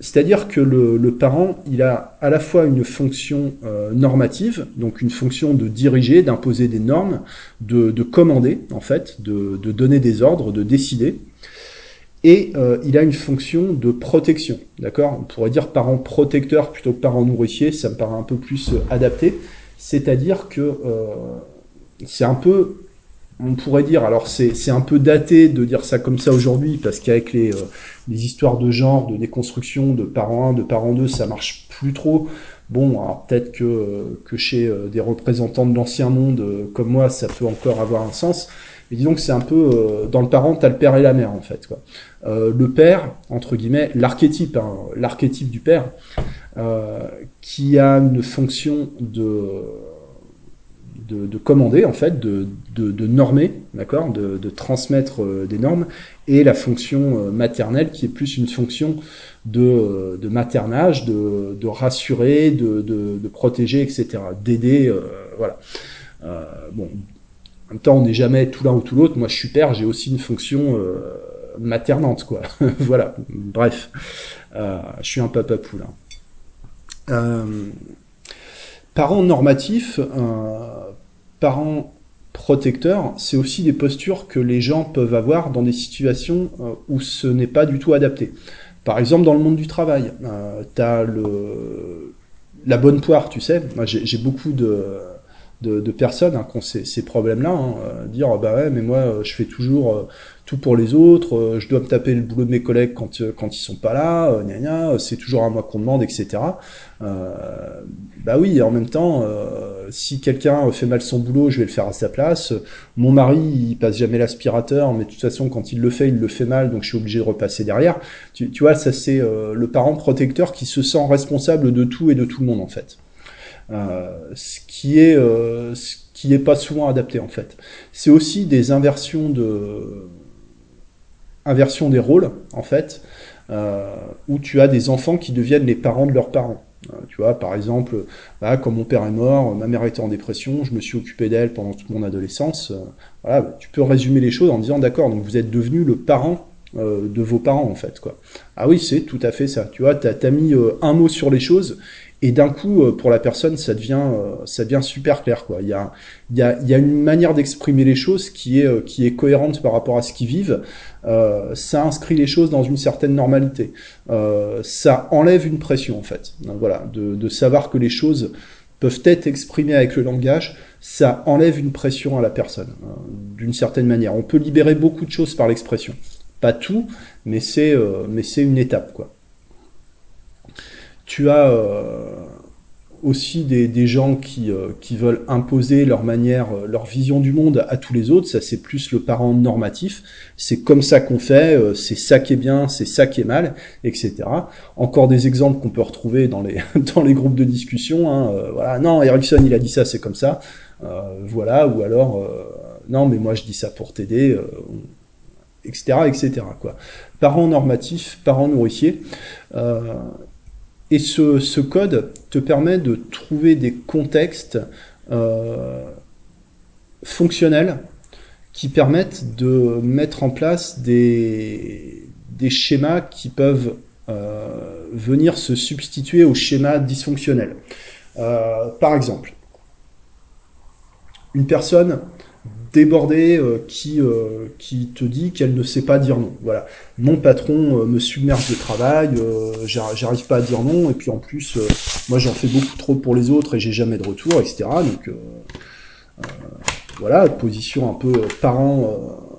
C'est-à-dire que le, parent, il a à la fois une fonction euh, normative, donc une fonction de diriger, d'imposer des normes, de, commander, en fait, de, donner des ordres, de décider, et euh, il a une fonction de protection, d'accord? On pourrait dire parent protecteur plutôt que parent nourricier, ça me paraît un peu plus euh, adapté, c'est-à-dire que c'est un peu on pourrait dire, alors c'est un peu daté de dire ça comme ça aujourd'hui, parce qu'avec les, euh, les histoires de genre, de déconstruction, de parents 1, de parents 2, ça marche plus trop. Bon, alors peut-être que, que chez euh, des représentants de l'ancien monde euh, comme moi, ça peut encore avoir un sens. Mais disons que c'est un peu dans le parent, t'as le père et la mère en fait. Le père, entre guillemets, l'archétype, hein, l'archétype du père, qui a une fonction de de, commander, en fait, de, de, normer, d'accord, de, transmettre euh, des normes, et la fonction euh, maternelle qui est plus une fonction de, euh, maternage, de, rassurer, de, protéger, etc., d'aider, voilà. bon, en même temps, on n'est jamais tout l'un ou tout l'autre. Moi, je suis père, j'ai aussi une fonction maternante, quoi. [LAUGHS] voilà. Bref, je suis un papa poule. Parents normatifs, parents protecteurs, c'est aussi des postures que les gens peuvent avoir dans des situations euh, où ce n'est pas du tout adapté. Par exemple, dans le monde du travail, euh, tu as le, la bonne poire, tu sais. J'ai beaucoup de, de, personnes hein, qui ont ces, problèmes-là, hein, euh, dire bah ouais, mais moi, je fais toujours tout pour les autres, je dois me taper le boulot de mes collègues quand, quand ils sont pas là, c'est toujours à moi qu'on demande, etc. bah oui, en même temps, si quelqu'un fait mal son boulot, je vais le faire à sa place. Mon mari, il passe jamais l'aspirateur, mais de toute façon, quand il le fait, il le fait mal, donc je suis obligé de repasser derrière. Tu, vois, ça c'est euh, le parent protecteur qui se sent responsable de tout et de tout le monde en fait. Euh, ce qui est euh, ce qui est pas souvent adapté en fait. C'est aussi des inversions de inversion des rôles en fait, où tu as des enfants qui deviennent les parents de leurs parents. Euh, tu vois, par exemple, bah, quand mon père est mort, ma mère était en dépression, je me suis occupé d'elle pendant toute mon adolescence. Euh, voilà, tu peux résumer les choses en disant d'accord, donc vous êtes devenu le parent euh, de vos parents en fait quoi. Ah oui, c'est tout à fait ça. Tu vois, t'as as mis un mot sur les choses et d'un coup, euh, pour la personne, ça devient, euh, ça devient super clair. Quoi. Il, y a, il, y a, il y a une manière d'exprimer les choses qui est, euh, qui est cohérente par rapport à ce qu'ils vivent. Euh, ça inscrit les choses dans une certaine normalité. Euh, ça enlève une pression, en fait. Voilà, de, savoir que les choses peuvent être exprimées avec le langage, ça enlève une pression à la personne, d'une certaine manière. On peut libérer beaucoup de choses par l'expression. Pas tout, mais c'est c'est une étape, quoi. Tu as euh, aussi des, gens qui, euh, qui, veulent imposer leur manière, euh, leur vision du monde à tous les autres. Ça, c'est plus le parent normatif. C'est comme ça qu'on fait, c'est ça qui est bien, c'est ça qui est mal, etc. Encore des exemples qu'on peut retrouver dans les, [LAUGHS] dans les groupes de discussion. Hein. voilà, non, Erickson, il a dit ça, c'est comme ça. voilà, ou alors, non, mais moi, je dis ça pour t'aider. etc., etc. Quoi. Parents normatifs, parents nourriciers. Et ce, code te permet de trouver des contextes euh, fonctionnels qui permettent de mettre en place des, schémas qui peuvent euh, venir se substituer aux schémas dysfonctionnels. Euh, par exemple, une personne débordée euh, qui, euh, qui te dit qu'elle ne sait pas dire non. Voilà. Mon patron euh, me submerge de travail, j'arrive pas à dire non, et puis en plus, moi j'en fais beaucoup trop pour les autres et j'ai jamais de retour, etc. Donc voilà, position un peu parent,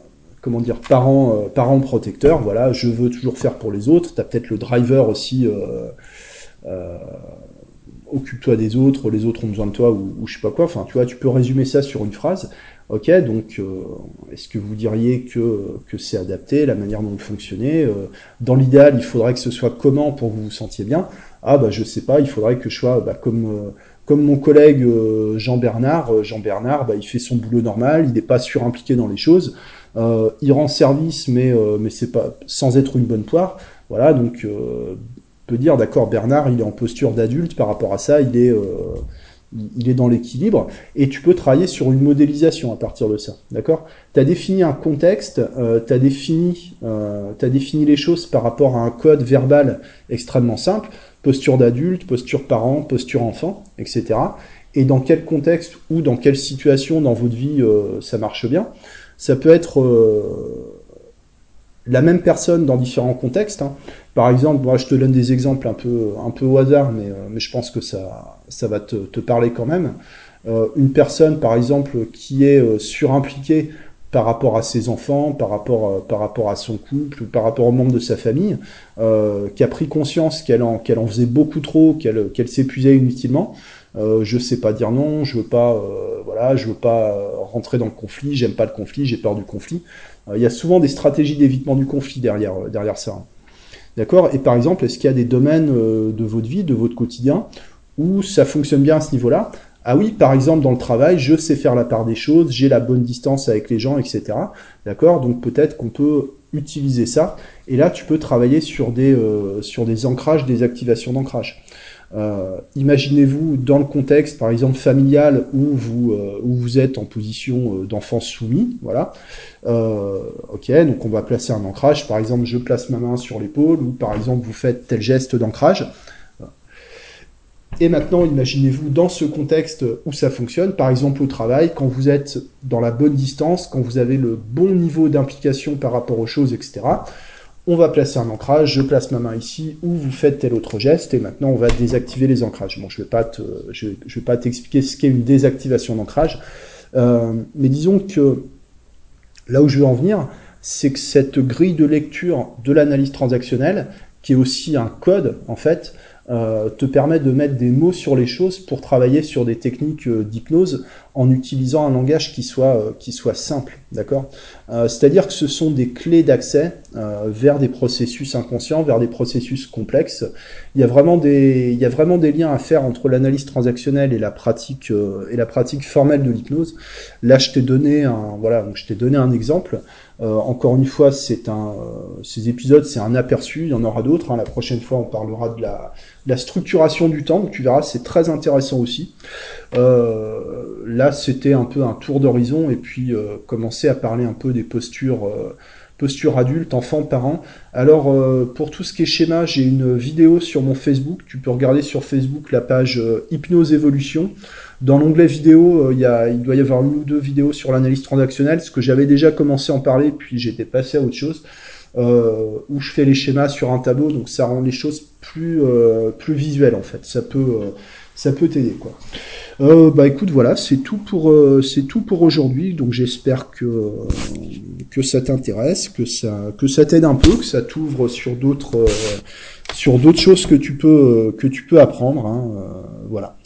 comment dire, parent, parent protecteur. Voilà, je veux toujours faire pour les autres. T'as peut-être le driver aussi. occupe-toi des autres, les autres ont besoin de toi, ou, ou je sais pas quoi. Enfin, tu vois, tu peux résumer ça sur une phrase. Ok, donc euh, est-ce que vous diriez que, que c'est adapté, la manière dont vous fonctionnez euh, Dans l'idéal, il faudrait que ce soit comment pour que vous vous sentiez bien? Ah bah je sais pas, il faudrait que je sois bah, comme, euh, comme mon collègue Jean-Bernard. Jean-Bernard, bah, il fait son boulot normal, il n'est pas surimpliqué dans les choses, il rend service, mais, mais c'est pas sans être une bonne poire. Voilà, donc peux dire, d'accord, Bernard, il est en posture d'adulte, par rapport à ça, il est, il est dans l'équilibre, et tu peux travailler sur une modélisation à partir de ça, d'accord? Tu as défini un contexte, euh, tu as, défini, euh, défini les choses par rapport à un code verbal extrêmement simple, posture d'adulte, posture parent, posture enfant, etc. Et dans quel contexte ou dans quelle situation dans votre vie euh, ça marche bien? Ça peut être euh, la même personne dans différents contextes. Hein. Par exemple, moi je te donne des exemples un peu, au hasard, mais, euh, mais je pense que ça, va te, parler quand même. Euh, une personne, par exemple, qui est euh, surimpliquée par rapport à ses enfants, par rapport, à son couple, par rapport aux membres de sa famille, qui a pris conscience qu'elle en, faisait beaucoup trop, qu'elle, s'épuisait inutilement. Je sais pas dire non, je veux pas, voilà, je veux pas rentrer dans le conflit, j'aime pas le conflit, j'ai peur du conflit. Euh, il y a souvent des stratégies d'évitement du conflit derrière, euh, derrière ça. D'accord? Et par exemple, est-ce qu'il y a des domaines euh, de votre vie, de votre quotidien, où ça fonctionne bien à ce niveau-là? Ah oui, par exemple, dans le travail, je sais faire la part des choses, j'ai la bonne distance avec les gens, etc. D'accord? Donc peut-être qu'on peut utiliser ça. Et là, tu peux travailler sur des, euh, sur des ancrages, des activations d'ancrage. Euh, Imaginez-vous dans le contexte, par exemple familial, où vous euh, où êtes en position euh, d'enfant soumis, voilà. Ok, donc on va placer un ancrage. Par exemple, je place ma main sur l'épaule, ou par exemple vous faites tel geste d'ancrage. Et maintenant, imaginez-vous dans ce contexte où ça fonctionne, par exemple au travail, quand vous êtes dans la bonne distance, quand vous avez le bon niveau d'implication par rapport aux choses, etc on va placer un ancrage, je place ma main ici, ou vous faites tel autre geste, et maintenant on va désactiver les ancrages. Bon, je ne vais pas pas t'expliquer ce qu'est une désactivation d'ancrage, euh, mais disons que là où je veux en venir, c'est que cette grille de lecture de l'analyse transactionnelle, qui est aussi un code, en fait, euh, te permet de mettre des mots sur les choses pour travailler sur des techniques euh, d'hypnose en utilisant un langage qui soit, euh, qui soit simple, d'accord? C'est-à-dire que ce sont des clés d'accès vers des processus inconscients, vers des processus complexes. Il y a vraiment des, il y a vraiment des liens à faire entre l'analyse transactionnelle et la pratique et la pratique formelle de l'hypnose. Là, je t'ai donné voilà, je t'ai donné un exemple. Euh, encore une fois, c'est un, euh, ces épisodes, c'est un aperçu. Il y en aura d'autres. Hein. La prochaine fois, on parlera de la, structuration du temps. Donc, tu verras, c'est très intéressant aussi. Euh, là, c'était un peu un tour d'horizon et puis euh, commencer à parler un peu des postures. Euh, posture adulte, enfant, parent. Alors, pour tout ce qui est schéma, j'ai une vidéo sur mon Facebook. Tu peux regarder sur Facebook la page Hypnose Évolution. Dans l'onglet vidéo, euh, il, y a, il doit y avoir une ou deux vidéos sur l'analyse transactionnelle, ce que j'avais déjà commencé à en parler, puis j'étais passé à autre chose, euh, où je fais les schémas sur un tableau, donc ça rend les choses plus, euh, plus visuelles en fait. Ça peut, euh, ça peut t'aider quoi. Euh, bah écoute, voilà, c'est tout pour euh, c'est tout pour aujourd'hui. Donc j'espère que que ça t'intéresse, que ça que ça t'aide un peu, que ça t'ouvre sur d'autres sur d'autres choses que tu peux que tu peux apprendre. Hein, voilà.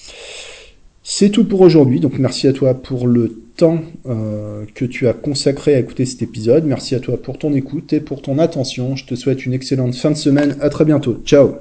C'est tout pour aujourd'hui, donc merci à toi pour le temps euh, que tu as consacré à écouter cet épisode. Merci à toi pour ton écoute et pour ton attention. Je te souhaite une excellente fin de semaine. À très bientôt. Ciao